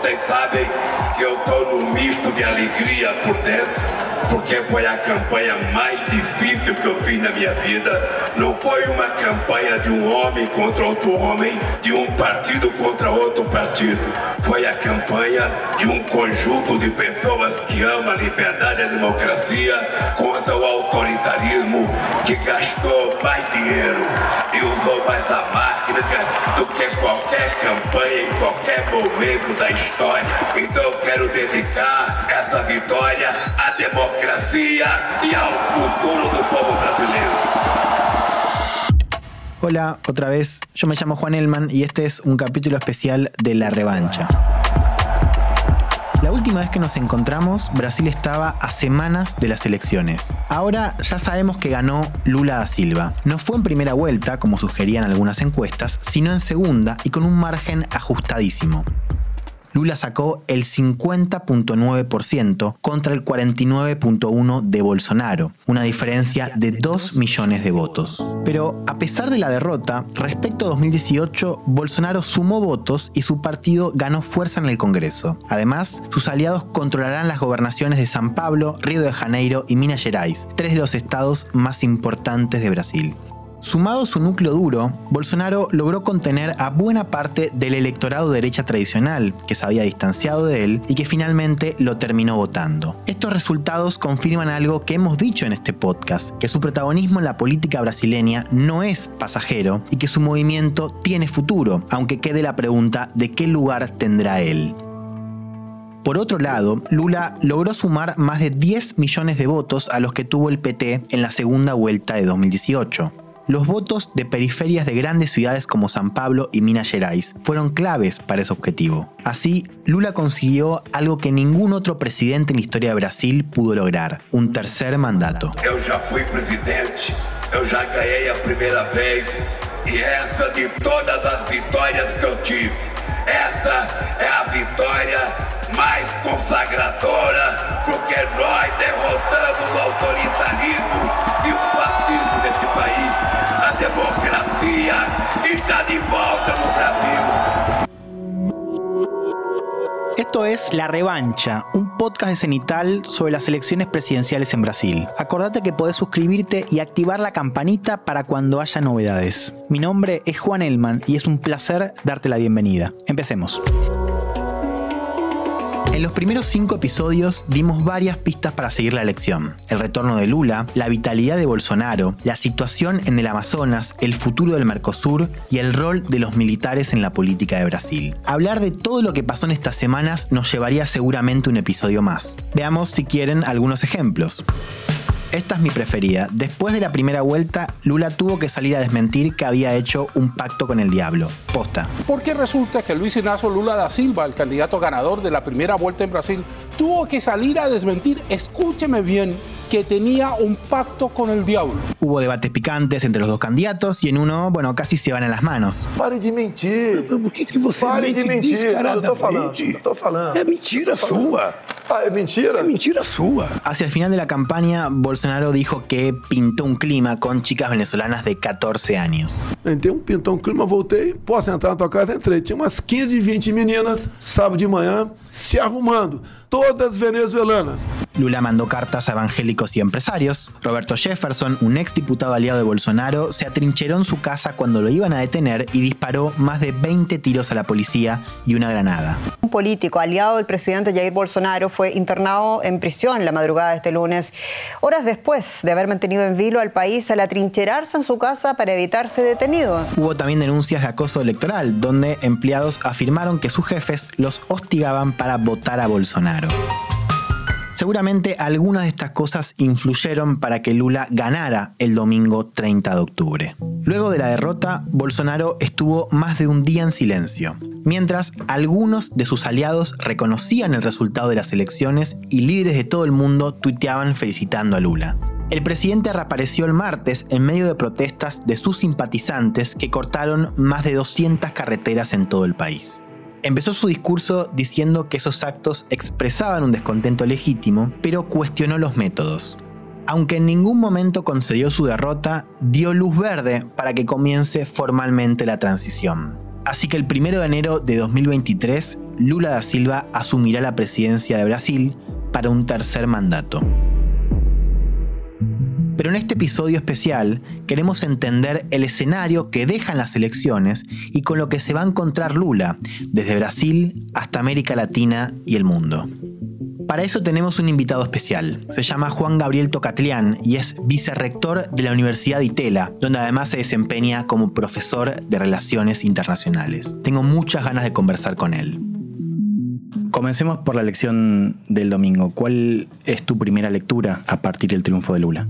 Vocês sabem que eu estou num misto de alegria por dentro, porque foi a campanha mais difícil que eu fiz na minha vida. Não foi uma campanha de um homem contra outro homem, de um partido contra outro partido. Foi a campanha de um conjunto de pessoas que ama a liberdade e a democracia contra o autoritarismo que gastou mais dinheiro e usou mais a máquina do que qualquer campanha em qualquer momento da história. Então eu quero dedicar essa vitória à democracia e ao futuro do povo brasileiro. Hola, otra vez, yo me llamo Juan Elman y este es un capítulo especial de La Revancha. La última vez que nos encontramos, Brasil estaba a semanas de las elecciones. Ahora ya sabemos que ganó Lula da Silva. No fue en primera vuelta, como sugerían algunas encuestas, sino en segunda y con un margen ajustadísimo. Lula sacó el 50.9% contra el 49.1% de Bolsonaro, una diferencia de 2 millones de votos. Pero a pesar de la derrota, respecto a 2018, Bolsonaro sumó votos y su partido ganó fuerza en el Congreso. Además, sus aliados controlarán las gobernaciones de San Pablo, Río de Janeiro y Minas Gerais, tres de los estados más importantes de Brasil. Sumado su núcleo duro, Bolsonaro logró contener a buena parte del electorado de derecha tradicional, que se había distanciado de él y que finalmente lo terminó votando. Estos resultados confirman algo que hemos dicho en este podcast, que su protagonismo en la política brasileña no es pasajero y que su movimiento tiene futuro, aunque quede la pregunta de qué lugar tendrá él. Por otro lado, Lula logró sumar más de 10 millones de votos a los que tuvo el PT en la segunda vuelta de 2018 los votos de periferias de grandes ciudades como San Pablo y Minas Gerais fueron claves para ese objetivo. Así, Lula consiguió algo que ningún otro presidente en la historia de Brasil pudo lograr, un tercer mandato. Eu já fui presidente, eu já ganhei a primeira vez e essa de todas as vitórias que eu tive, essa é a vitória mais consagradora, porque nós derrotamos o autoritarismo Esto es La Revancha, un podcast de Cenital sobre las elecciones presidenciales en Brasil. Acordate que podés suscribirte y activar la campanita para cuando haya novedades. Mi nombre es Juan Elman y es un placer darte la bienvenida. Empecemos. En los primeros cinco episodios dimos varias pistas para seguir la elección. El retorno de Lula, la vitalidad de Bolsonaro, la situación en el Amazonas, el futuro del Mercosur y el rol de los militares en la política de Brasil. Hablar de todo lo que pasó en estas semanas nos llevaría seguramente un episodio más. Veamos si quieren algunos ejemplos. Esta es mi preferida. Después de la primera vuelta, Lula tuvo que salir a desmentir que había hecho un pacto con el diablo. Posta. Porque resulta que Luis Ignacio Lula da Silva, el candidato ganador de la primera vuelta en Brasil, tuvo que salir a desmentir, escúcheme bien, que tenía un pacto con el diablo. Hubo debates picantes entre los dos candidatos y en uno, bueno, casi se van a las manos. Pare de mentir. Por que, que você Pare mente de mentir. Eu tô falando, descaradamente? eu tô falando. É mentira sua. Ah, é mentira? É mentira sua. Hacia el final de la campaña, Bolsonaro dijo que pintó un clima con chicas venezolanas de 14 años. Entrei um pintão clima, voltei. Posso entrar na tua casa? Entrei. Tinha umas 15, 20 meninas, sábado de manhã, se arrumando. Todas venezuelanas. Lula mandó cartas a evangélicos y empresarios. Roberto Jefferson, un ex diputado aliado de Bolsonaro, se atrincheró en su casa cuando lo iban a detener y disparó más de 20 tiros a la policía y una granada. Un político aliado del presidente Jair Bolsonaro fue internado en prisión la madrugada de este lunes, horas después de haber mantenido en vilo al país al atrincherarse en su casa para evitarse detenido. Hubo también denuncias de acoso electoral, donde empleados afirmaron que sus jefes los hostigaban para votar a Bolsonaro. Seguramente algunas de estas cosas influyeron para que Lula ganara el domingo 30 de octubre. Luego de la derrota, Bolsonaro estuvo más de un día en silencio, mientras algunos de sus aliados reconocían el resultado de las elecciones y líderes de todo el mundo tuiteaban felicitando a Lula. El presidente reapareció el martes en medio de protestas de sus simpatizantes que cortaron más de 200 carreteras en todo el país. Empezó su discurso diciendo que esos actos expresaban un descontento legítimo, pero cuestionó los métodos. Aunque en ningún momento concedió su derrota, dio luz verde para que comience formalmente la transición. Así que el 1 de enero de 2023, Lula da Silva asumirá la presidencia de Brasil para un tercer mandato. Pero en este episodio especial queremos entender el escenario que dejan las elecciones y con lo que se va a encontrar Lula, desde Brasil hasta América Latina y el mundo. Para eso tenemos un invitado especial. Se llama Juan Gabriel Tocatlián y es vicerrector de la Universidad de Itela, donde además se desempeña como profesor de Relaciones Internacionales. Tengo muchas ganas de conversar con él. Comencemos por la elección del domingo. ¿Cuál es tu primera lectura a partir del triunfo de Lula?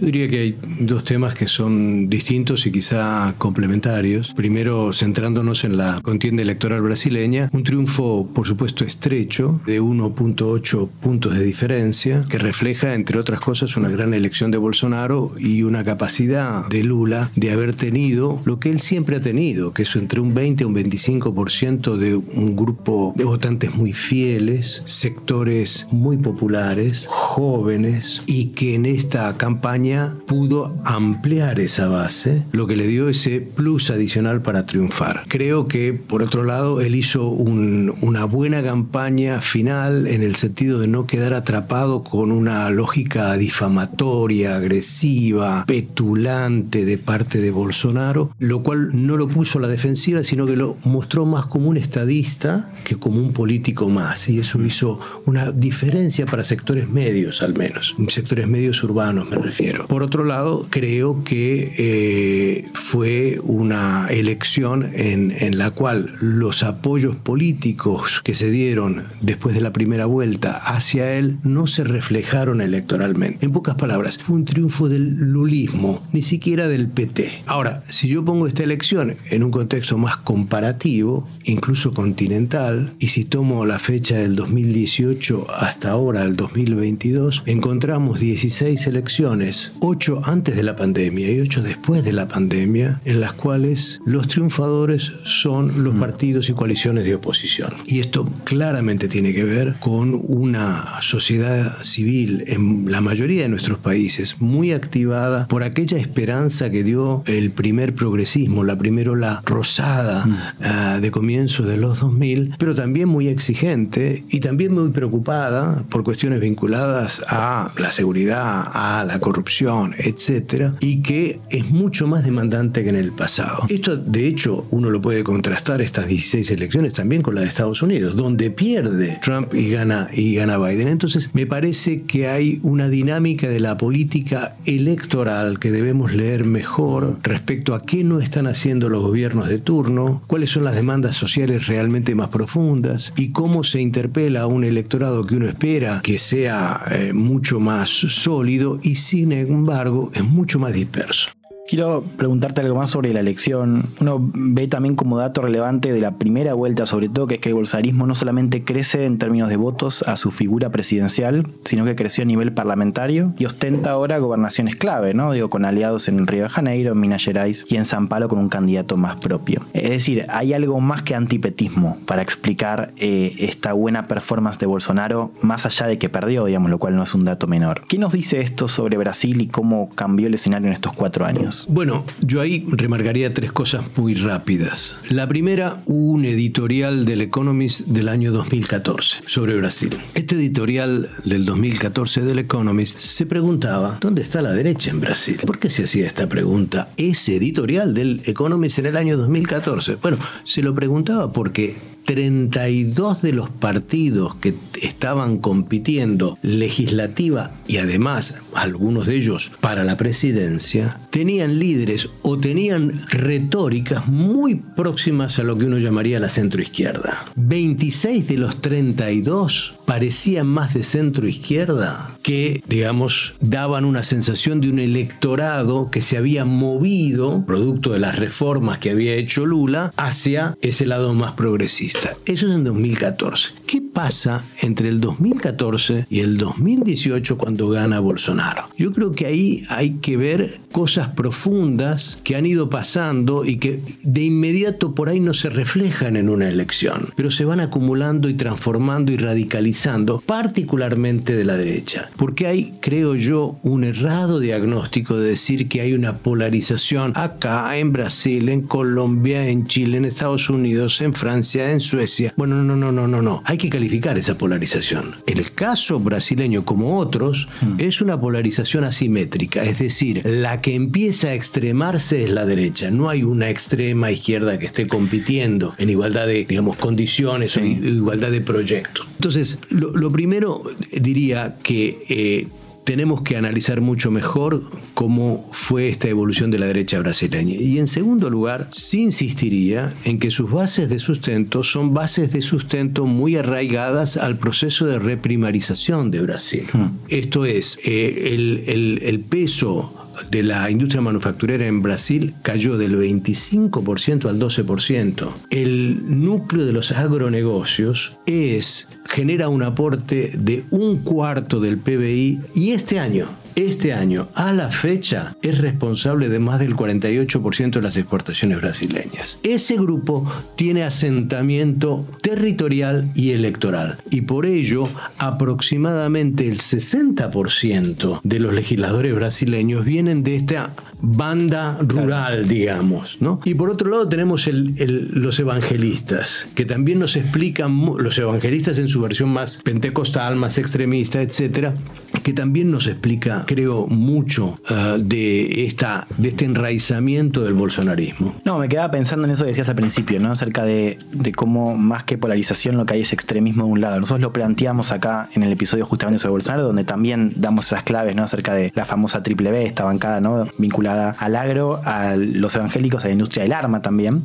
Yo diría que hay dos temas que son distintos y quizá complementarios. Primero, centrándonos en la contienda electoral brasileña, un triunfo, por supuesto, estrecho, de 1.8 puntos de diferencia, que refleja, entre otras cosas, una gran elección de Bolsonaro y una capacidad de Lula de haber tenido lo que él siempre ha tenido, que es entre un 20 y un 25% de un grupo de votantes muy fieles, sectores muy populares, jóvenes, y que en esta campaña pudo ampliar esa base, lo que le dio ese plus adicional para triunfar. Creo que, por otro lado, él hizo una buena campaña final en el sentido de no quedar atrapado con una lógica difamatoria, agresiva, petulante de parte de Bolsonaro, lo cual no lo puso a la defensiva, sino que lo mostró más como un estadista que como un político más. Y eso hizo una diferencia para sectores medios, al menos, sectores medios urbanos me refiero. Por otro lado, creo que eh, fue una elección en, en la cual los apoyos políticos que se dieron después de la primera vuelta hacia él no se reflejaron electoralmente. En pocas palabras, fue un triunfo del lulismo, ni siquiera del PT. Ahora, si yo pongo esta elección en un contexto más comparativo, incluso continental, y si tomo la fecha del 2018 hasta ahora, el 2022, encontramos 16 elecciones ocho antes de la pandemia y ocho después de la pandemia, en las cuales los triunfadores son los mm. partidos y coaliciones de oposición. Y esto claramente tiene que ver con una sociedad civil en la mayoría de nuestros países muy activada por aquella esperanza que dio el primer progresismo, la primera ola rosada mm. ah, de comienzos de los 2000, pero también muy exigente y también muy preocupada por cuestiones vinculadas a la seguridad, a la corrupción etcétera, y que es mucho más demandante que en el pasado. Esto, de hecho, uno lo puede contrastar estas 16 elecciones también con la de Estados Unidos, donde pierde Trump y gana, y gana Biden. Entonces, me parece que hay una dinámica de la política electoral que debemos leer mejor respecto a qué no están haciendo los gobiernos de turno, cuáles son las demandas sociales realmente más profundas y cómo se interpela a un electorado que uno espera que sea eh, mucho más sólido y sin embargo, es mucho más disperso. Quiero preguntarte algo más sobre la elección. Uno ve también como dato relevante de la primera vuelta, sobre todo, que es que el bolsonarismo no solamente crece en términos de votos a su figura presidencial, sino que creció a nivel parlamentario y ostenta ahora gobernaciones clave, ¿no? Digo, con aliados en Río de Janeiro, en Minas Gerais y en San Pablo con un candidato más propio. Es decir, hay algo más que antipetismo para explicar eh, esta buena performance de Bolsonaro, más allá de que perdió, digamos, lo cual no es un dato menor. ¿Qué nos dice esto sobre Brasil y cómo cambió el escenario en estos cuatro años? Bueno, yo ahí remarcaría tres cosas muy rápidas. La primera, un editorial del Economist del año 2014 sobre Brasil. Este editorial del 2014 del Economist se preguntaba, ¿dónde está la derecha en Brasil? ¿Por qué se hacía esta pregunta? Ese editorial del Economist en el año 2014. Bueno, se lo preguntaba porque 32 de los partidos que estaban compitiendo legislativa y además algunos de ellos para la presidencia, tenían líderes o tenían retóricas muy próximas a lo que uno llamaría la centroizquierda. 26 de los 32 parecían más de centro izquierda que, digamos, daban una sensación de un electorado que se había movido, producto de las reformas que había hecho Lula, hacia ese lado más progresista. Eso es en 2014. ¿Qué pasa entre el 2014 y el 2018 cuando gana Bolsonaro. Yo creo que ahí hay que ver cosas profundas que han ido pasando y que de inmediato por ahí no se reflejan en una elección, pero se van acumulando y transformando y radicalizando, particularmente de la derecha. Porque hay, creo yo, un errado diagnóstico de decir que hay una polarización acá, en Brasil, en Colombia, en Chile, en Estados Unidos, en Francia, en Suecia. Bueno, no, no, no, no, no. Hay que calificar esa polarización. El caso brasileño, como otros, hmm. es una polarización asimétrica, es decir, la que empieza a extremarse es la derecha. No hay una extrema izquierda que esté compitiendo en igualdad de, digamos, condiciones o igualdad de proyectos. Entonces, lo, primero diría que eh, tenemos que analizar mucho mejor cómo fue esta evolución de la derecha brasileña. Y en segundo lugar, sí insistiría en que sus bases de sustento son bases de sustento muy arraigadas al proceso de reprimarización de Brasil. Hmm. Esto es, eh, el peso de la industria manufacturera en Brasil cayó del 25% al 12%. El núcleo de los agronegocios es genera un aporte de un cuarto del PBI y este año este año, a la fecha, es responsable de más del 48% de las exportaciones brasileñas. Ese grupo tiene asentamiento territorial y electoral y por ello aproximadamente el 60% de los legisladores brasileños vienen de esta banda rural, digamos. ¿no? Y por otro lado tenemos los evangelistas, que también nos explican, los evangelistas en su versión más pentecostal, más extremista, etcétera, que también nos explica, creo, mucho uh, de, esta, de este enraizamiento del bolsonarismo. No, me quedaba pensando en eso que decías al principio, ¿no? Acerca de, de cómo más que polarización lo que hay es extremismo de un lado. Nosotros lo planteamos acá en el episodio justamente sobre Bolsonaro, donde también damos esas claves, ¿no? Acerca de la famosa triple B, esta bancada, ¿no? Vinculada al agro, a los evangélicos, a la industria del arma también.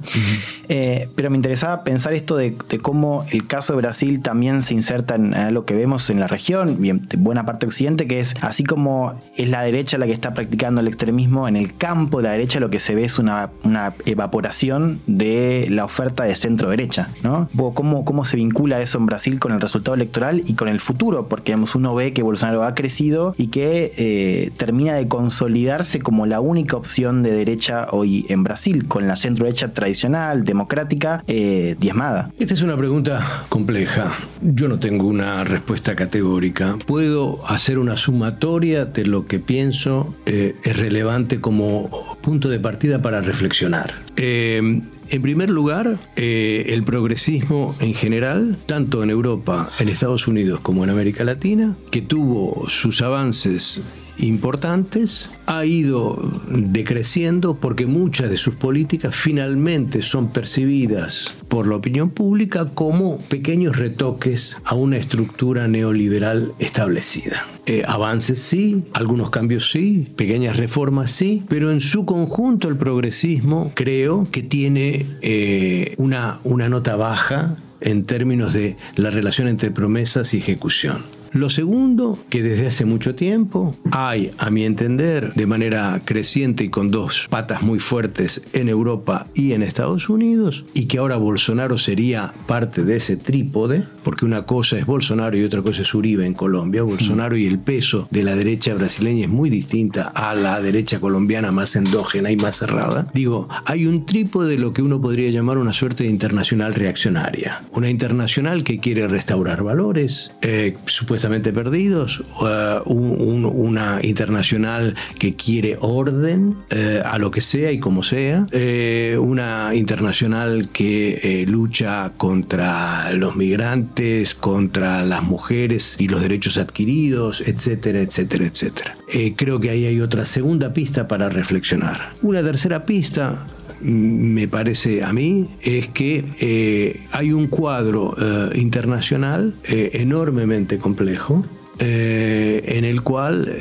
Eh, pero me interesaba pensar esto de, cómo el caso de Brasil también se inserta en, lo que vemos en la región, bien, buena parte occidental que es así como es la derecha la que está practicando el extremismo, en el campo de la derecha lo que se ve es una, una evaporación de la oferta de centro derecha. ¿no? ¿Cómo, ¿Cómo se vincula eso en Brasil con el resultado electoral y con el futuro? Porque uno ve que Bolsonaro ha crecido y que eh, termina de consolidarse como la única opción de derecha hoy en Brasil, con la centro derecha tradicional, democrática, eh, diezmada. Esta es una pregunta compleja. Yo no tengo una respuesta categórica. Puedo hacer una sumatoria de lo que pienso eh, es relevante como punto de partida para reflexionar. Eh, en primer lugar, eh, el progresismo en general, tanto en Europa, en Estados Unidos como en América Latina, que tuvo sus avances importantes, ha ido decreciendo porque muchas de sus políticas finalmente son percibidas por la opinión pública como pequeños retoques a una estructura neoliberal establecida. Eh, avances sí, algunos cambios sí, pequeñas reformas sí, pero en su conjunto el progresismo creo que tiene eh, una, una nota baja en términos de la relación entre promesas y ejecución. Lo segundo, que desde hace mucho tiempo hay, a mi entender, de manera creciente y con dos patas muy fuertes en Europa y en Estados Unidos, y que ahora Bolsonaro sería parte de ese trípode, porque una cosa es Bolsonaro y otra cosa es Uribe en Colombia. Bolsonaro y el peso de la derecha brasileña es muy distinta a la derecha colombiana más endógena y más cerrada. Digo, hay un trípode de lo que uno podría llamar una suerte de internacional reaccionaria. Una internacional que quiere restaurar valores, eh, supuestamente perdidos, uh, una internacional que quiere orden uh, a lo que sea y como sea, uh, una internacional que lucha contra los migrantes, contra las mujeres y los derechos adquiridos, etcétera, etcétera, etcétera. creo que ahí hay otra segunda pista para reflexionar. Una tercera pista me parece a mí, es que eh, hay un cuadro eh, internacional eh, enormemente complejo. en el cual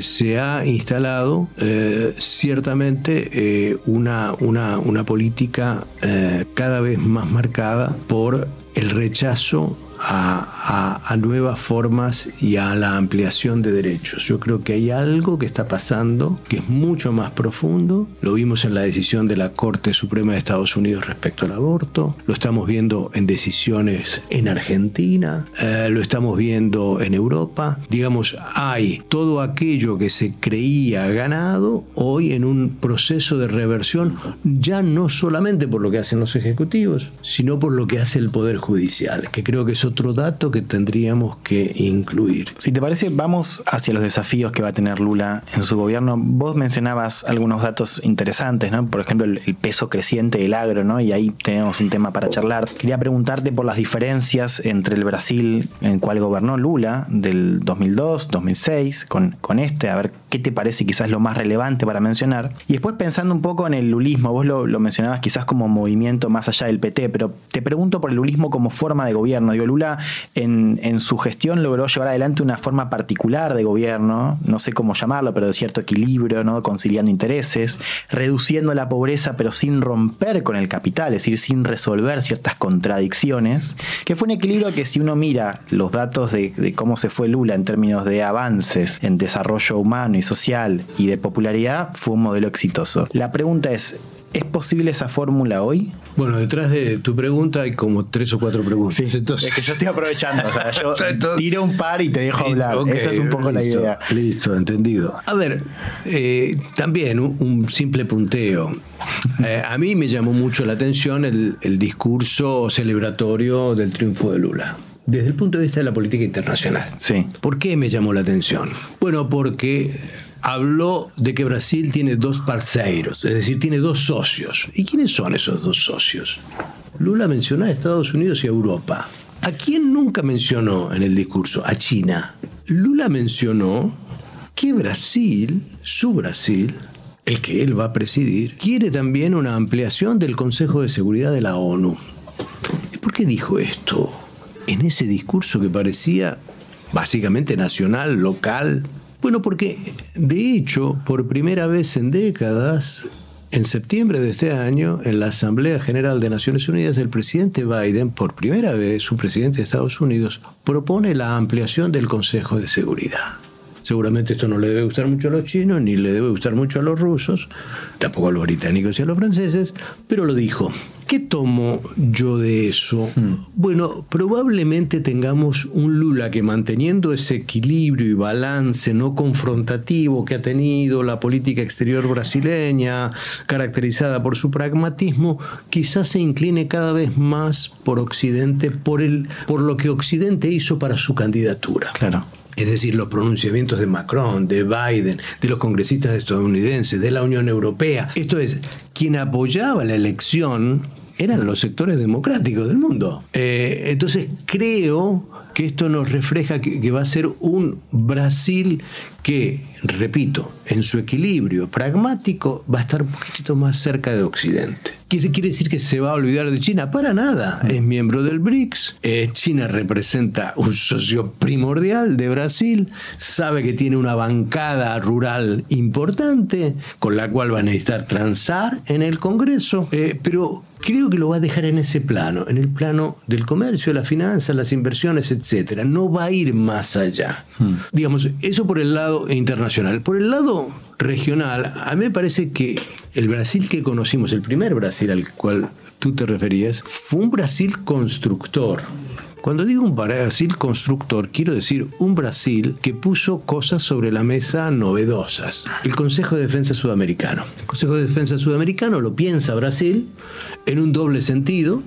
se ha instalado ciertamente una, una política cada vez más marcada por el rechazo a, nuevas formas y a la ampliación de derechos. Yo creo que hay algo que está pasando que es mucho más profundo. Lo vimos en la decisión de la Corte Suprema de Estados Unidos respecto al aborto, lo estamos viendo en decisiones en Argentina, eh, lo estamos viendo en Europa. Digamos, hay todo aquello que se creía ganado hoy en un proceso de reversión, ya no solamente por lo que hacen los ejecutivos, sino por lo que hace el Poder Judicial, que creo que es otro dato que tendríamos que incluir. Si te parece, vamos hacia los desafíos que va a tener Lula en su gobierno. Vos mencionabas algunos datos interesantes, ¿no? Por ejemplo, el, peso creciente del agro, ¿no? Y ahí tenemos un tema para charlar. Quería preguntarte por las diferencias entre el Brasil en el cual gobernó Lula del 2002, 2006, con, con este, a ver qué te parece quizás lo más relevante para mencionar. Y después pensando un poco en el lulismo, vos lo, lo mencionabas quizás como movimiento más allá del PT, pero te pregunto por el lulismo como forma de gobierno. Digo, Lula en, en, su gestión logró llevar adelante una forma particular de gobierno, no sé cómo llamarlo, pero de cierto equilibrio, ¿no? conciliando intereses, reduciendo la pobreza pero sin romper con el capital, es decir, sin resolver ciertas contradicciones, que fue un equilibrio que si uno mira los datos de, de cómo se fue Lula en términos de avances en desarrollo humano y social y de popularidad, fue un modelo exitoso. La pregunta es, ¿Es posible esa fórmula hoy? Bueno, detrás de tu pregunta hay como tres o cuatro preguntas. Sí, Entonces... es que yo estoy aprovechando. O sea, yo tiro un par y te dejo hablar. Esa es un poco la idea. Listo, entendido. A ver, eh, también un, un, simple punteo. Eh, a mí me llamó mucho la atención el, el discurso celebratorio del triunfo de Lula desde el punto de vista de la política internacional. Sí. ¿Por qué me llamó la atención? Bueno, porque habló de que Brasil tiene dos parceiros, es decir, tiene dos socios. ¿Y quiénes son esos dos socios? Lula mencionó a Estados Unidos y a Europa. ¿A quién nunca mencionó en el discurso? A China. Lula mencionó que Brasil, su Brasil, el que él va a presidir, quiere también una ampliación del Consejo de Seguridad de la ONU. ¿Por qué dijo esto? En ese discurso que parecía básicamente nacional, local, bueno, porque de hecho, por primera vez en décadas, en septiembre de este año, en la Asamblea General de Naciones Unidas, el presidente Biden, por primera vez, un presidente de Estados Unidos, propone la ampliación del Consejo de Seguridad. Seguramente esto no le debe gustar mucho a los chinos, ni le debe gustar mucho a los rusos, tampoco a los británicos y a los franceses, pero lo dijo. ¿Qué tomo yo de eso? Hmm. Bueno, probablemente tengamos un Lula que manteniendo ese equilibrio y balance no confrontativo que ha tenido la política exterior brasileña, caracterizada por su pragmatismo, quizás se incline cada vez más por Occidente, por, el, por lo que Occidente hizo para su candidatura. Claro. Es decir, los pronunciamientos de Macron, de Biden, de los congresistas estadounidenses, de la Unión Europea. Esto es, quien apoyaba la elección eran los sectores democráticos del mundo. Eh, entonces creo que esto nos refleja que, que, va a ser un Brasil que, repito, en su equilibrio pragmático va a estar un poquitito más cerca de Occidente. ¿Quiere, quiere decir que se va a olvidar de China? Para nada. Es miembro del BRICS. Eh, China representa un socio primordial de Brasil. Sabe que tiene una bancada rural importante con la cual va a necesitar transar en el Congreso. Eh, pero creo que lo va a dejar en ese plano, en el plano del comercio, las finanzas, las inversiones, etcétera. No va a ir más allá. Hmm. Digamos, eso por el lado internacional. Por el lado regional, a mí me parece que el Brasil que conocimos, el primer Brasil al cual tú te referías, fue un Brasil constructor. Cuando digo un Brasil constructor, quiero decir un Brasil que puso cosas sobre la mesa novedosas. El Consejo de Defensa Sudamericano. El Consejo de Defensa Sudamericano lo piensa Brasil en un doble sentido.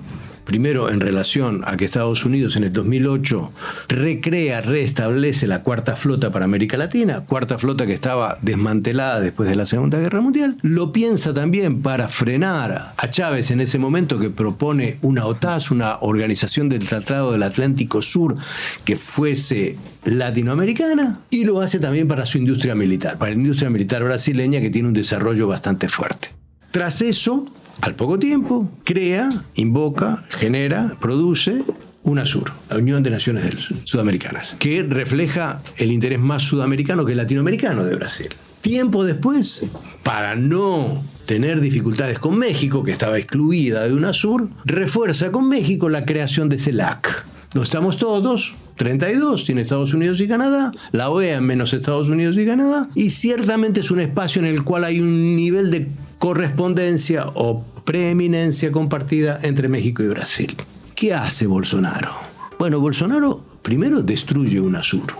Primero, en relación a que Estados Unidos en el 2008 recrea, reestablece la cuarta flota para América Latina, cuarta flota que estaba desmantelada después de la Segunda Guerra Mundial. Lo piensa también para frenar a Chávez en ese momento que propone una OTAS, una organización del Tratado del Atlántico Sur que fuese latinoamericana. Y lo hace también para su industria militar, para la industria militar brasileña que tiene un desarrollo bastante fuerte. Tras eso, al poco tiempo, crea, invoca, genera, produce UNASUR, la Unión de Naciones Sudamericanas, que refleja el interés más sudamericano que latinoamericano de Brasil. Tiempo después, para no tener dificultades con México, que estaba excluida de UNASUR, refuerza con México la creación de CELAC, No estamos todos, 32 tiene Estados Unidos y Canadá, la OEA menos Estados Unidos y Canadá, y ciertamente es un espacio en el cual hay un nivel de correspondencia o preeminencia compartida entre México y Brasil. ¿Qué hace Bolsonaro? Bueno, Bolsonaro primero destruye UNASUR.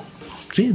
¿sí?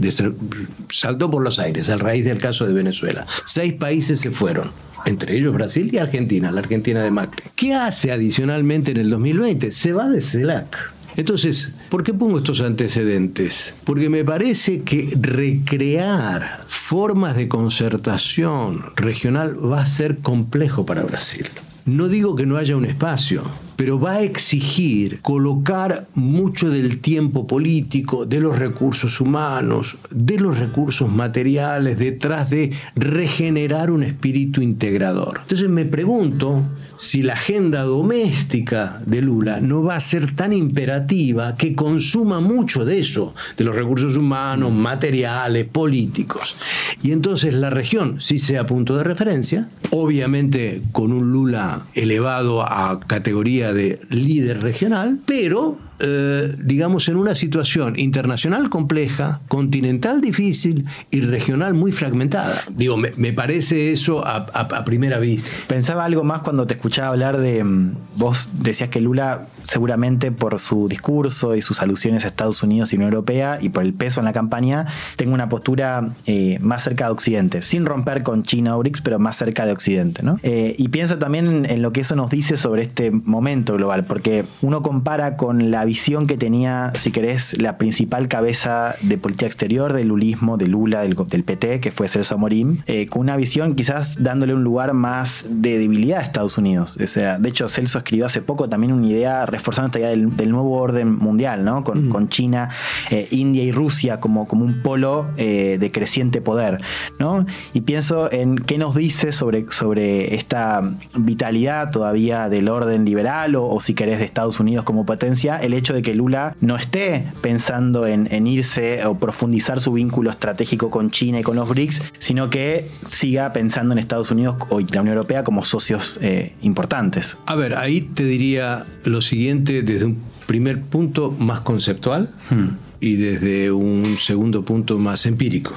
Saltó por los aires, a raíz del caso de Venezuela. Seis países se fueron entre ellos Brasil y Argentina, la Argentina de Macri. ¿Qué hace adicionalmente en el 2020? Se va de CELAC. Entonces, ¿por qué pongo estos antecedentes? Porque me parece que recrear formas de concertación regional va a ser complejo para Brasil. No digo que no haya un espacio, pero va a exigir colocar mucho del tiempo político, de los recursos humanos, de los recursos materiales, detrás de regenerar un espíritu integrador. Entonces me pregunto si la agenda doméstica de Lula no va a ser tan imperativa que consuma mucho de eso, de los recursos humanos, materiales, políticos. Y entonces la región sí sea punto de referencia, obviamente con un Lula elevado a categoría de líder regional, pero eh, digamos, en una situación internacional compleja, continental difícil y regional muy fragmentada. Digo, me, parece eso a, primera vista. Pensaba algo más cuando te escuchaba hablar de, mm, vos decías que Lula seguramente por su discurso y sus alusiones a Estados Unidos y Unión Europea y por el peso en la campaña, tenga una postura eh, más cerca de Occidente, sin romper con China o BRICS, pero más cerca de Occidente. ¿no? Eh, y pienso también en lo que eso nos dice sobre este momento global, porque uno compara con la visión que tenía, si querés, la principal cabeza de política exterior del lulismo, de Lula, del, del PT, que fue Celso Amorim, eh, con una visión quizás dándole un lugar más de debilidad a Estados Unidos. O sea, de hecho, Celso escribió hace poco también una idea reforzando esta idea del, nuevo orden mundial, ¿no? Con, con China, eh, India y Rusia como, como un polo eh, de creciente poder, ¿no? Y pienso en qué nos dice sobre, sobre esta vitalidad todavía del orden liberal o, o si querés de Estados Unidos como potencia, el hecho de que Lula no esté pensando en, irse o profundizar su vínculo estratégico con China y con los BRICS, sino que siga pensando en Estados Unidos o la Unión Europea como socios eh, importantes. A ver, ahí te diría lo siguiente desde un primer punto más conceptual hmm. y desde un segundo punto más empírico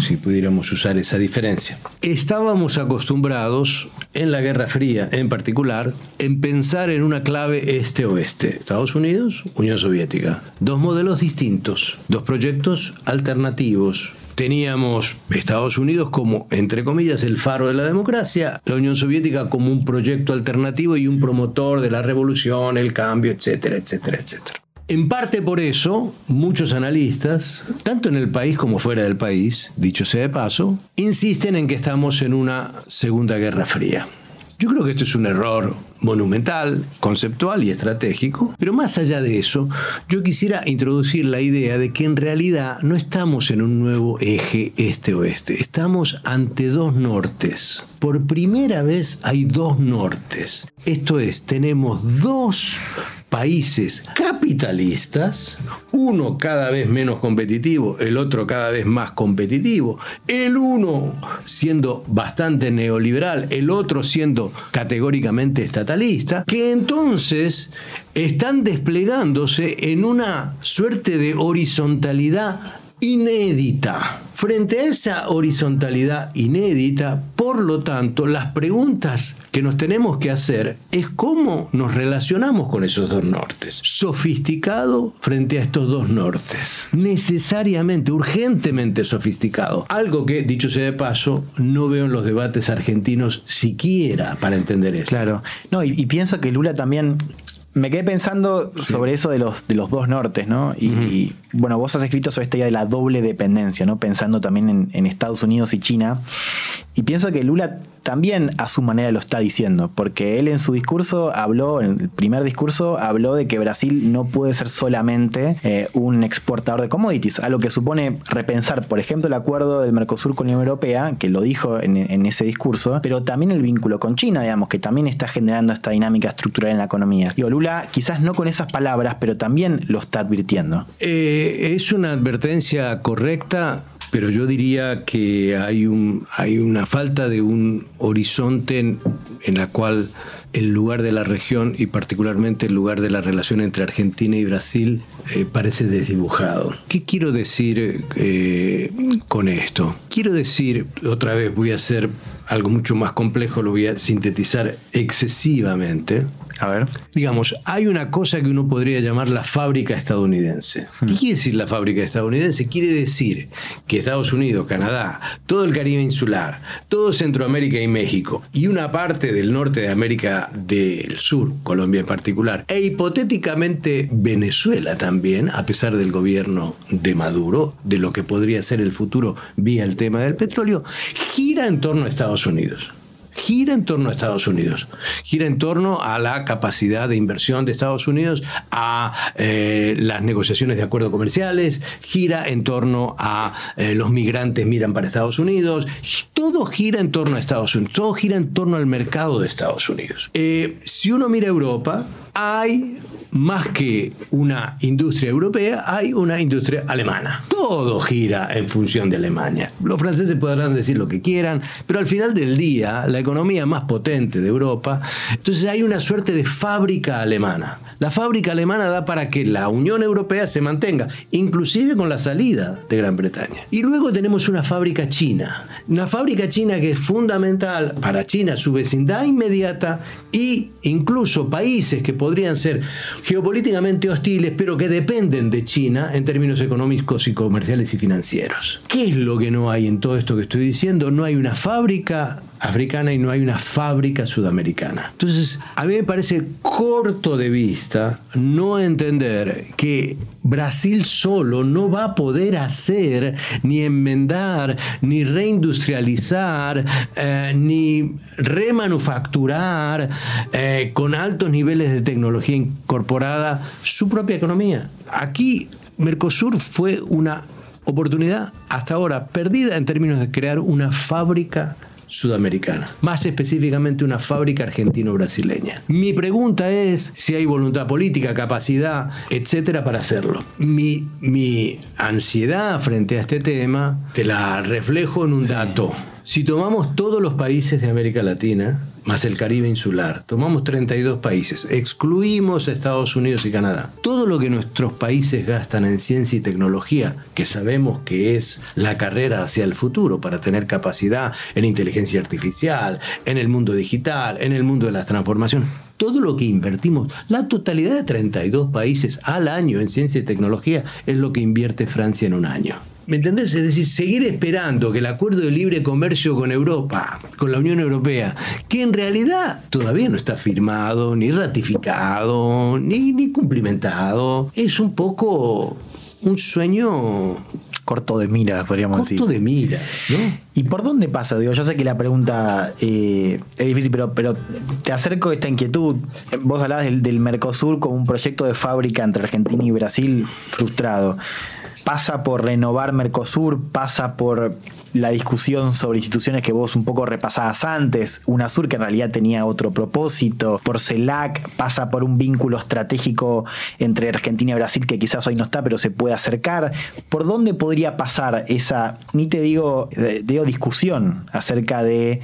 si pudiéramos usar esa diferencia. Estábamos acostumbrados, en la Guerra Fría en particular, en pensar en una clave este-oeste. Estados Unidos, Unión Soviética. Dos modelos distintos, dos proyectos alternativos, teníamos Estados Unidos como, entre comillas, el faro de la democracia, la Unión Soviética como un proyecto alternativo y un promotor de la revolución, el cambio, etcétera, etcétera, etcétera. En parte por eso, muchos analistas, tanto en el país como fuera del país, dicho sea de paso, insisten en que estamos en una Segunda Guerra Fría. Yo creo que esto es un error monumental, conceptual y estratégico, pero más allá de eso, yo quisiera introducir la idea de que en realidad no estamos en un nuevo eje este-oeste, estamos ante dos nortes. Por primera vez hay dos nortes. Esto es, tenemos dos países capitalistas, uno cada vez menos competitivo, el otro cada vez más competitivo, el uno siendo bastante neoliberal, el otro siendo categóricamente estatalista, que entonces están desplegándose en una suerte de horizontalidad inédita. Frente a esa horizontalidad inédita, por lo tanto, las preguntas que nos tenemos que hacer es cómo nos relacionamos con esos dos nortes. Sofisticado frente a estos dos nortes. Necesariamente, urgentemente sofisticado. Algo que, dicho sea de paso, no veo en los debates argentinos siquiera para entender eso. Claro. No, y, y pienso que Lula también me quedé pensando sobre eso de los, de los dos nortes, ¿no? Y, bueno, vos has escrito sobre esta idea de la doble dependencia, ¿no? Pensando también en, en Estados Unidos y China. Y pienso que Lula también a su manera lo está diciendo, porque él en su discurso habló, en el primer discurso, habló de que Brasil no puede ser solamente eh, un exportador de commodities, a lo que supone repensar, por ejemplo, el acuerdo del Mercosur con la Unión Europea, que lo dijo en, ese discurso, pero también el vínculo con China, digamos, que también está generando esta dinámica estructural en la economía. Y Lula, quizás no con esas palabras, pero también lo está advirtiendo. Eh, es una advertencia correcta pero yo diría que hay, un, hay una falta de un horizonte en, la cual el lugar de la región y particularmente el lugar de la relación entre Argentina y Brasil eh, parece desdibujado. ¿Qué quiero decir eh, con esto? Quiero decir, otra vez voy a hacer algo mucho más complejo, lo voy a sintetizar excesivamente. A ver. Digamos, hay una cosa que uno podría llamar la fábrica estadounidense. ¿Qué quiere decir la fábrica estadounidense? Quiere decir que Estados Unidos, Canadá, todo el Caribe insular, todo Centroamérica y México y una parte del norte de América del Sur, Colombia en particular, e hipotéticamente Venezuela también, a pesar del gobierno de Maduro, de lo que podría ser el futuro vía el tema del petróleo, gira en torno a Estados Unidos gira en torno a Estados Unidos, gira en torno a la capacidad de inversión de Estados Unidos, a eh, las negociaciones de acuerdos comerciales, gira en torno a eh, los migrantes miran para Estados Unidos, todo gira en torno a Estados Unidos, todo gira en torno al mercado de Estados Unidos. Eh, si uno mira Europa, hay más que una industria europea, hay una industria alemana. Todo gira en función de Alemania. Los franceses podrán decir lo que quieran, pero al final del día, la economía más potente de Europa, entonces hay una suerte de fábrica alemana. La fábrica alemana da para que la Unión Europea se mantenga, inclusive con la salida de Gran Bretaña. Y luego tenemos una fábrica china. Una fábrica china que es fundamental para China, su vecindad inmediata e incluso países que podrían ser geopolíticamente hostiles, pero que dependen de China en términos económicos y comerciales y financieros. ¿Qué es lo que no hay en todo esto que estoy diciendo? No hay una fábrica africana y no hay una fábrica sudamericana. Entonces, a mí me parece corto de vista no entender que Brasil solo no va a poder hacer, ni enmendar, ni reindustrializar, eh, ni remanufacturar eh, con altos niveles de tecnología incorporada su propia economía. Aquí Mercosur fue una oportunidad hasta ahora perdida en términos de crear una fábrica sudamericana, más específicamente una fábrica argentino-brasileña. Mi pregunta es si hay voluntad política, capacidad, etcétera, para hacerlo. Mi, mi ansiedad frente a este tema te la reflejo en un dato. Si tomamos todos los países de América Latina, más el Caribe insular, tomamos 32 países, excluimos a Estados Unidos y Canadá. Todo lo que nuestros países gastan en ciencia y tecnología, que sabemos que es la carrera hacia el futuro para tener capacidad en inteligencia artificial, en el mundo digital, en el mundo de la transformación, todo lo que invertimos, la totalidad de 32 países al año en ciencia y tecnología es lo que invierte Francia en un año. ¿Me entendés? Es decir, seguir esperando que el acuerdo de libre comercio con Europa, con la Unión Europea, que en realidad todavía no está firmado, ni ratificado, ni, ni cumplimentado, es un poco un sueño corto de mira, podríamos decir. corto de mira, ¿no? ¿Y por dónde pasa? Digo, yo sé que la pregunta eh, es difícil, pero, pero te acerco a esta inquietud. Vos hablabas del, del Mercosur como un proyecto de fábrica entre Argentina y Brasil frustrado pasa por renovar Mercosur, pasa por la discusión sobre instituciones que vos un poco repasabas antes, UNASUR que en realidad tenía otro propósito, por CELAC, pasa por un vínculo estratégico entre Argentina y Brasil que quizás hoy no está, pero se puede acercar. ¿Por dónde podría pasar esa, ni te digo, eh, digo discusión acerca de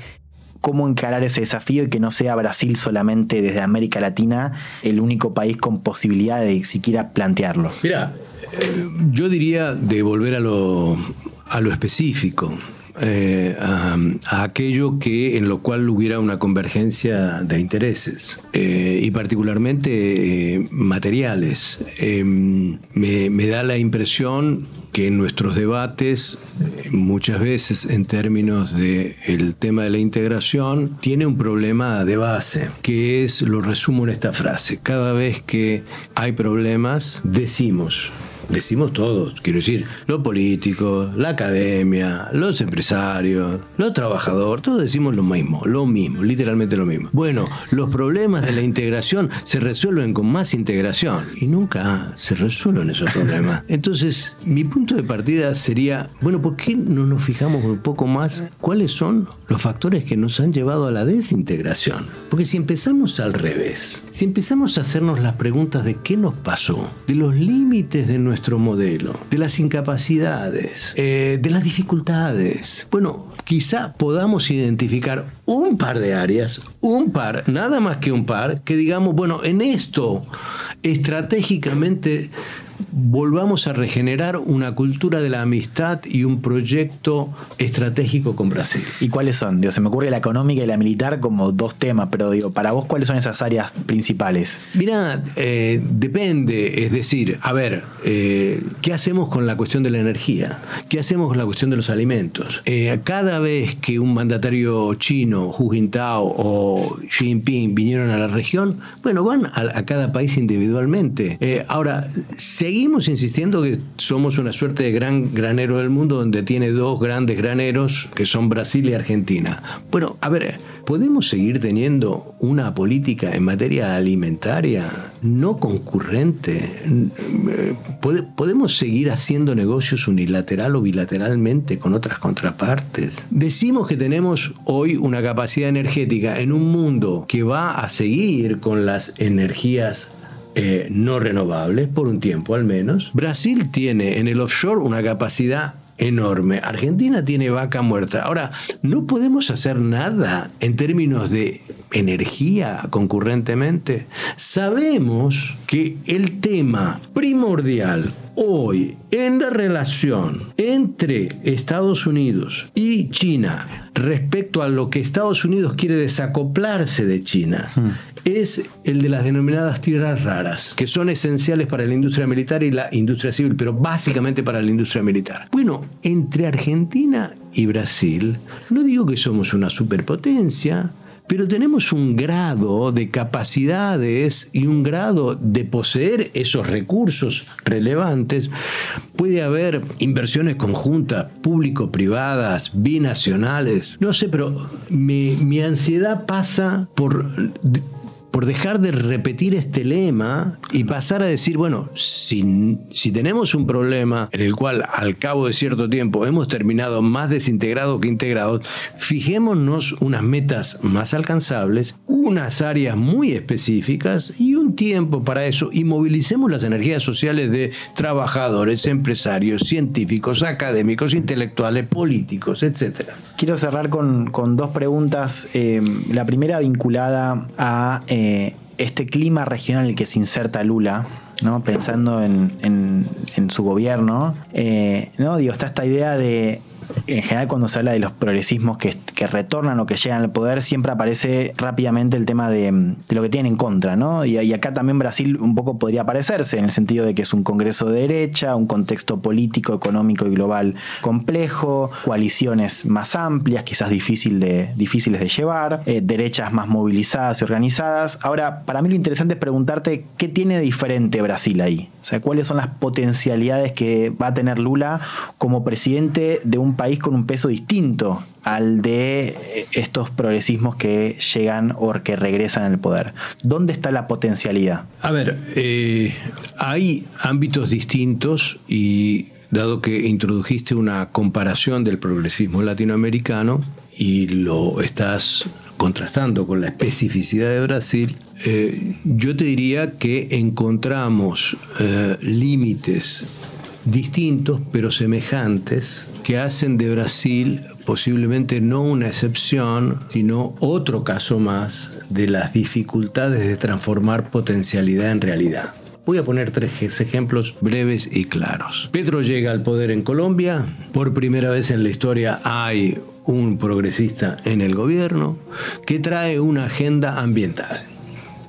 cómo encarar ese desafío y que no sea Brasil solamente desde América Latina el único país con posibilidad de siquiera plantearlo? Mira, yo diría de volver a lo, a lo específico. Eh, a, aquello que en lo cual hubiera una convergencia de intereses eh, y particularmente eh, materiales. Me, me, da la impresión que en nuestros debates, muchas veces en términos del el tema de la integración, tiene un problema de base, que es, lo resumo en esta frase, cada vez que hay problemas, decimos, decimos todos, quiero decir, los políticos, la academia, los empresarios, los trabajadores, todos decimos lo mismo, lo mismo, literalmente lo mismo. Bueno, los problemas de la integración se resuelven con más integración y nunca se resuelven esos problemas. Entonces, mi punto de partida sería, bueno, ¿por qué no nos fijamos un poco más cuáles son los factores que nos han llevado a la desintegración? Porque si empezamos al revés, si empezamos a hacernos las preguntas de qué nos pasó, de los límites de nuestra nuestro modelo, de las incapacidades, eh, de las dificultades. Bueno, quizá podamos identificar un par de áreas, un par, nada más que un par, que digamos, bueno, en esto estratégicamente volvamos a regenerar una cultura de la amistad y un proyecto estratégico con Brasil. ¿Y cuáles son? Digo, se me ocurre la económica y la militar como dos temas, pero digo, para vos, ¿cuáles son esas áreas principales? Mira, eh, depende, es decir, a ver, eh, ¿qué hacemos con la cuestión de la energía? ¿Qué hacemos con la cuestión de los alimentos? Eh, cada vez que un mandatario chino, Hu Jintao o Xi Jinping vinieron a la región, bueno, van a, a cada país individualmente. ahora, seguimos insistiendo que somos una suerte de gran granero del mundo donde tiene dos grandes graneros que son Brasil y Argentina. Bueno, a ver, ¿podemos seguir teniendo una política en materia alimentaria no concurrente? ¿Podemos seguir haciendo negocios unilateral o bilateralmente con otras contrapartes? Decimos que tenemos hoy una capacidad energética en un mundo que va a seguir con las energías eh, no renovables, por un tiempo al menos. Brasil tiene en el offshore una capacidad enorme. Argentina tiene vaca muerta. Ahora, no podemos hacer nada en términos de energía concurrentemente. Sabemos que el tema primordial hoy en la relación entre Estados Unidos y China respecto a lo que Estados Unidos quiere desacoplarse de China hmm es el de las denominadas tierras raras, que son esenciales para la industria militar y la industria civil, pero básicamente para la industria militar. Bueno, entre Argentina y Brasil, no digo que somos una superpotencia, pero tenemos un grado de capacidades y un grado de poseer esos recursos relevantes. Puede haber inversiones conjuntas, público-privadas, binacionales, no sé, pero mi, mi ansiedad pasa por por dejar de repetir este lema y pasar a decir, bueno, si, si tenemos un problema en el cual al cabo de cierto tiempo hemos terminado más desintegrados que integrados, fijémonos unas metas más alcanzables, unas áreas muy específicas y un tiempo para eso y movilicemos las energías sociales de trabajadores, empresarios, científicos, académicos, intelectuales, políticos, etc. Quiero cerrar con, dos preguntas. Eh, la primera vinculada a... Eh, eh, este clima regional en el que se inserta Lula, ¿no? pensando en, su gobierno, eh, ¿no? Digo, está esta idea de en general cuando se habla de los progresismos que, retornan o que llegan al poder, siempre aparece rápidamente el tema de, lo que tienen en contra, ¿no? Y, acá también Brasil un poco podría aparecerse, en el sentido de que es un congreso de derecha, un contexto político, económico y global complejo, coaliciones más amplias, quizás difícil de, difíciles de llevar, eh, derechas más movilizadas y organizadas. Ahora, para mí lo interesante es preguntarte qué tiene diferente Brasil ahí. O sea, cuáles son las potencialidades que va a tener Lula como presidente de un país con un peso distinto al de eh, estos progresismos que llegan o que regresan al poder. ¿Dónde está la potencialidad? A ver, eh, hay ámbitos distintos y dado que introdujiste una comparación del progresismo latinoamericano y lo estás contrastando con la especificidad de Brasil, eh, yo te diría que encontramos límites distintos pero semejantes que hacen de Brasil posiblemente no una excepción, sino otro caso más de las dificultades de transformar potencialidad en realidad. Voy a poner tres ejemplos breves y claros. Petro llega al poder en Colombia, por primera vez en la historia hay un progresista en el gobierno que trae una agenda ambiental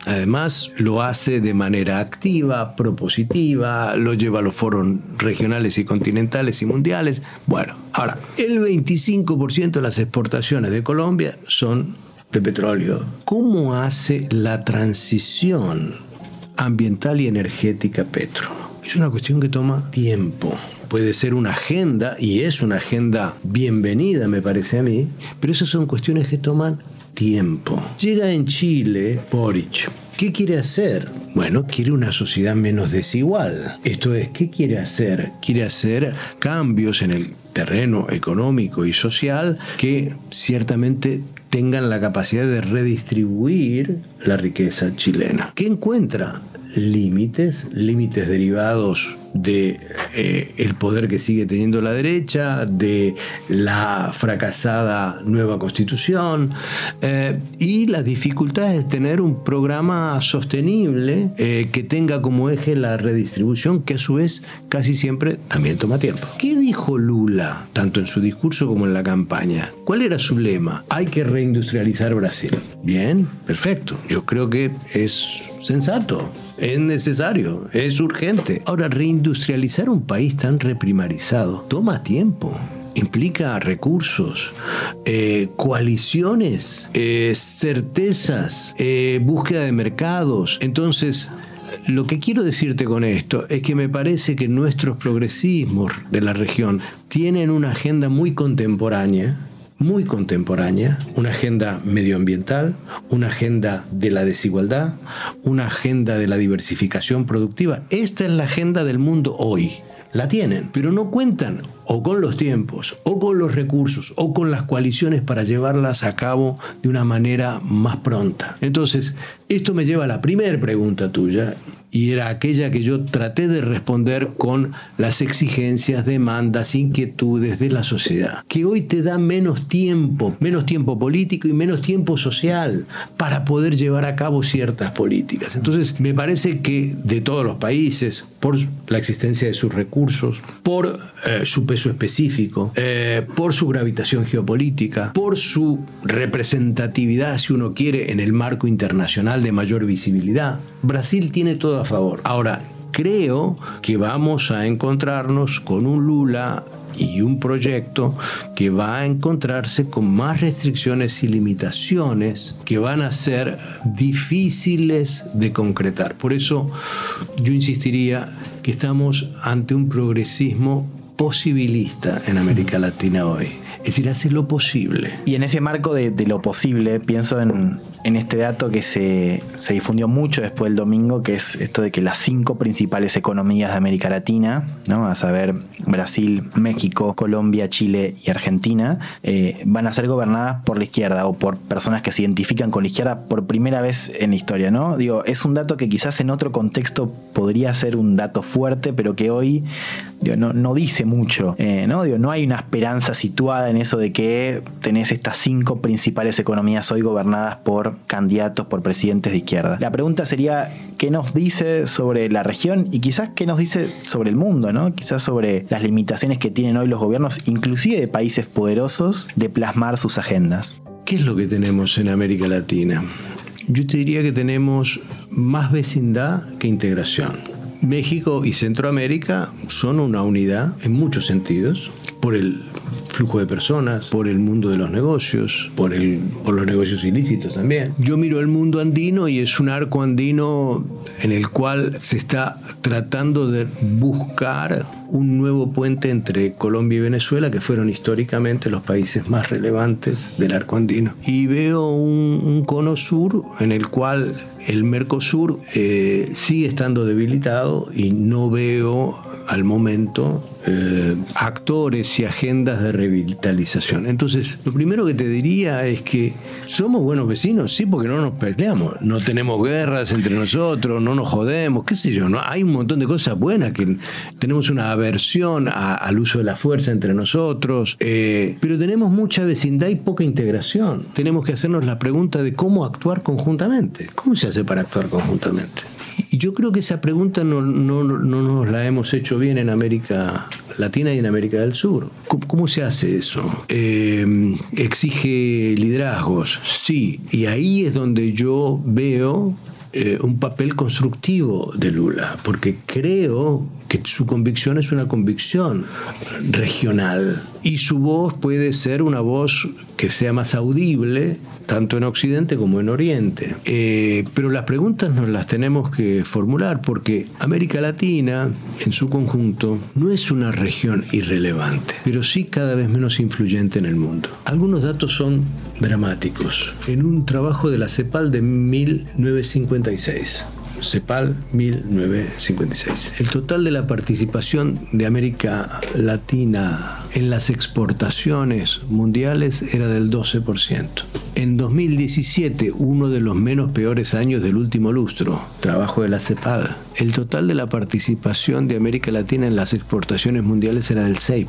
Además, lo hace de manera activa, propositiva, lo lleva a los foros regionales y continentales y mundiales. Bueno, ahora, el 25% de las exportaciones de Colombia son de petróleo. ¿Cómo hace la transición ambiental y energética Petro? Es una cuestión que toma tiempo puede ser una agenda, y es una agenda bienvenida, me parece a mí, pero esas son cuestiones que toman tiempo. Llega en Chile Boric. ¿Qué quiere hacer? Bueno, quiere una sociedad menos desigual. Esto es, ¿qué quiere hacer? Quiere hacer cambios en el terreno económico y social que ciertamente tengan la capacidad de redistribuir la riqueza chilena. ¿Qué encuentra? Límites, límites derivados de eh, el poder que sigue teniendo la derecha, de la fracasada nueva constitución eh, y las dificultades de tener un programa sostenible eh, que tenga como eje la redistribución, que a su vez casi siempre también toma tiempo. ¿Qué dijo Lula, tanto en su discurso como en la campaña? ¿Cuál era su lema? Hay que reindustrializar Brasil. Bien, perfecto. Yo creo que es sensato. Es necesario, es urgente. Ahora, reindustrializar un país tan reprimarizado toma tiempo implica recursos, eh, coaliciones, eh, certezas, eh, búsqueda de mercados. Entonces, lo que quiero decirte con esto es que me parece que nuestros progresismos de la región tienen una agenda muy contemporánea muy contemporánea, una agenda medioambiental, una agenda de la desigualdad, una agenda de la diversificación productiva. Esta es la agenda del mundo hoy. La tienen, pero no cuentan o con los tiempos, o con los recursos, o con las coaliciones para llevarlas a cabo de una manera más pronta. Entonces, esto me lleva a la primera pregunta tuya, y era aquella que yo traté de responder con las exigencias, demandas, inquietudes de la sociedad, que hoy te da menos tiempo, menos tiempo político y menos tiempo social para poder llevar a cabo ciertas políticas. Entonces, me parece que de todos los países, por la existencia de sus recursos, por eh, su peso específico, eh, por su gravitación geopolítica, por su representatividad, si uno quiere, en el marco internacional de mayor visibilidad, Brasil tiene todo a favor. Ahora, creo que vamos a encontrarnos con un Lula y un proyecto que va a encontrarse con más restricciones y limitaciones que van a ser difíciles de concretar. Por eso yo insistiría que estamos ante un progresismo posibilista en América Latina hoy. Es decir, hace lo posible. Y en ese marco de, lo posible, pienso en, este dato que se, difundió mucho después del domingo, que es esto de que las cinco principales economías de América Latina, ¿no? a saber Brasil, México, Colombia, Chile y Argentina, eh, van a ser gobernadas por la izquierda o por personas que se identifican con la izquierda por primera vez en la historia. ¿no? Digo, es un dato que quizás en otro contexto podría ser un dato fuerte, pero que hoy no, dice mucho. Eh, ¿no? No hay una esperanza situada en eso de que tenés estas cinco principales economías hoy gobernadas por candidatos, por presidentes de izquierda. La pregunta sería, ¿qué nos dice sobre la región y quizás qué nos dice sobre el mundo, ¿no? Quizás sobre las limitaciones que tienen hoy los gobiernos, inclusive de países poderosos, de plasmar sus agendas. ¿Qué es lo que tenemos en América Latina? Yo te diría que tenemos más vecindad que integración. México y Centroamérica son una unidad en muchos sentidos, por el flujo de personas, por el mundo de los negocios, por, los negocios ilícitos también. Yo miro el mundo andino y es un arco andino en el cual se está tratando de buscar un nuevo puente entre Colombia y Venezuela, que fueron históricamente los países más relevantes del arco andino. Y veo un, cono sur en el cual el Mercosur eh, sigue estando debilitado y no veo al momento eh, actores y agendas de revitalización. Entonces, lo primero que te diría es que somos buenos vecinos, sí, porque no nos peleamos, no tenemos guerras entre nosotros, no nos jodemos, qué sé yo, ¿no? hay un montón de cosas buenas, que tenemos una aversión al uso de la fuerza entre nosotros, eh, pero tenemos mucha vecindad y poca integración. Tenemos que hacernos la pregunta de cómo actuar conjuntamente. ¿Cómo se hace para actuar conjuntamente? Y yo creo que esa pregunta no, no, no nos la hemos hecho bien en América Latina y en América del Sur. ¿Cómo, se hace eso? Eh, exige liderazgos, sí, y ahí es donde yo veo eh, un papel constructivo de Lula, porque creo su convicción es una convicción regional y su voz puede ser una voz que sea más audible tanto en Occidente como en Oriente. Eh, pero las preguntas nos las tenemos que formular porque América Latina en su conjunto no es una región irrelevante, pero sí cada vez menos influyente en el mundo. Algunos datos son dramáticos. En un trabajo de la CEPAL de 1956, CEPAL 1956. El total de la participación de América Latina en las exportaciones mundiales era del 12%. En 2017, uno de los menos peores años del último lustro, trabajo de la CEPAL, el total de la participación de América Latina en las exportaciones mundiales era del 6%.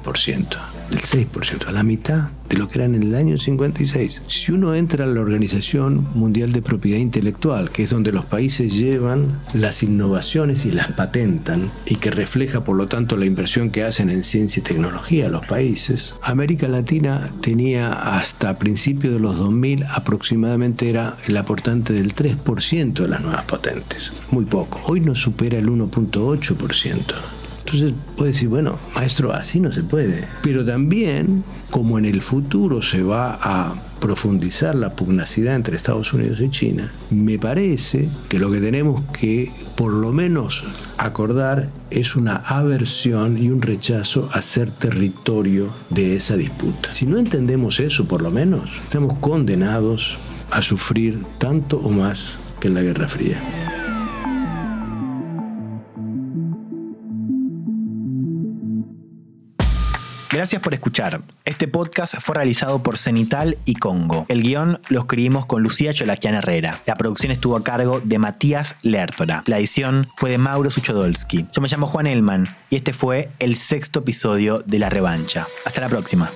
Del 6%, a la mitad de lo que eran en el año 56. Si uno entra a la Organización Mundial de Propiedad Intelectual, que es donde los países llevan las innovaciones y las patentan, y que refleja por lo tanto la inversión que hacen en ciencia y tecnología los países, América Latina tenía hasta principios de los 2000 aproximadamente era el aportante del 3% de las nuevas patentes. Muy poco. Hoy no supera el 1.8%. Entonces puede decir, bueno, maestro, así no se puede. Pero también, como en el futuro se va a profundizar la pugnacidad entre Estados Unidos y China, me parece que lo que tenemos que por lo menos acordar es una aversión y un rechazo a ser territorio de esa disputa. Si no entendemos eso, por lo menos, estamos condenados a sufrir tanto o más que en la Guerra Fría. Gracias por escuchar. Este podcast fue realizado por Cenital y Congo. El guion lo escribimos con Lucía Cholaquian Herrera. La producción estuvo a cargo de Matías Lertora. La edición fue de Mauro Suchodolski. Yo me llamo Juan Elman y este fue el sexto episodio de La Revancha. Hasta la próxima.